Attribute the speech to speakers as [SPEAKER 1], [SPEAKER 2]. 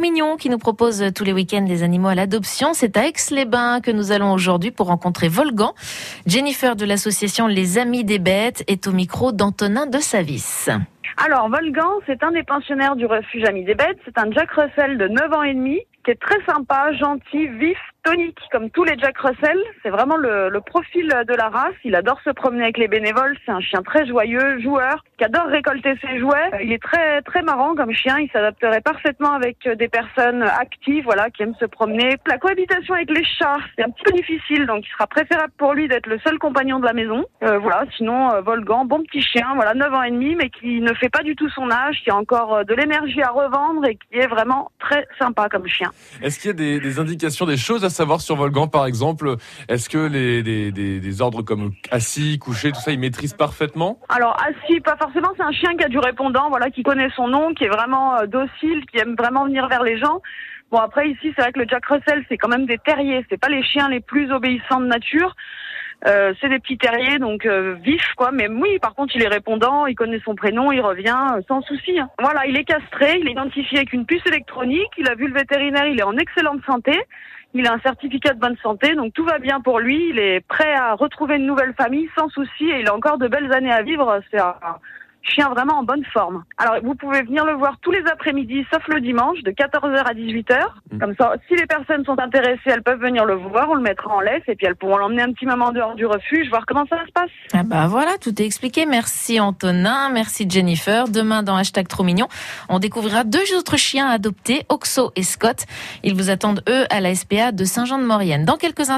[SPEAKER 1] Mignon qui nous propose tous les week-ends des animaux à l'adoption. C'est à Aix-les-Bains que nous allons aujourd'hui pour rencontrer Volgan. Jennifer de l'association Les Amis des Bêtes est au micro d'Antonin de Savis.
[SPEAKER 2] Alors, Volgan, c'est un des pensionnaires du refuge Amis des Bêtes. C'est un Jack Russell de 9 ans et demi qui est très sympa, gentil, vif, tonique, comme tous les Jack Russell. C'est vraiment le, profil de la race. Il adore se promener avec les bénévoles. C'est un chien très joyeux, joueur, qui adore récolter ses jouets. Il est très très marrant comme chien. Il s'adapterait parfaitement avec des personnes actives, voilà, qui aiment se promener. La cohabitation avec les chats, c'est un petit peu difficile, donc il sera préférable pour lui d'être le seul compagnon de la maison. Euh, voilà. Sinon, euh, Volgan, bon petit chien, voilà, 9 ans et demi, mais qui ne fait pas du tout son âge, qui a encore euh, de l'énergie à revendre et qui est vraiment très sympa comme chien.
[SPEAKER 3] Est-ce qu'il y a des, des, indications, des choses à savoir sur Volgan, par exemple Est-ce que les, ordres comme assis, couché, tout ça, il maîtrise parfaitement?
[SPEAKER 2] Alors assis, pas forcément. C'est un chien qui a du répondant, voilà, qui connaît son nom, qui est vraiment euh, docile, qui aime vraiment venir vers les gens. Bon après ici, c'est vrai que le Jack Russell, c'est quand même des terriers. C'est pas les chiens les plus obéissants de nature. Euh, c'est des petits terriers, donc euh, vifs, quoi. Mais oui, par contre, il est répondant, il connaît son prénom, il revient euh, sans souci. Hein. Voilà, il est castré, il est identifié avec une puce électronique, il a vu le vétérinaire, il est en excellente santé. Il a un certificat de bonne santé, donc tout va bien pour lui. Il est prêt à retrouver une nouvelle famille sans souci et il a encore de belles années à vivre. C'est un, chien vraiment en bonne forme. Alors, vous pouvez venir le voir tous les après-midi, sauf le dimanche, de 14h à 18h. Mmh. Comme ça, si les personnes sont intéressées, elles peuvent venir le voir, on le mettra en laisse et puis elles pourront l'emmener un petit moment dehors du refuge, voir comment ça se passe.
[SPEAKER 1] Ah bah voilà, tout est expliqué. Merci Antonin, merci Jennifer. Demain, dans Hashtag Trop Mignon, on découvrira deux autres chiens adoptés, Oxo et Scott. Ils vous attendent, eux, à la SPA de Saint-Jean-de-Maurienne. Dans quelques instants,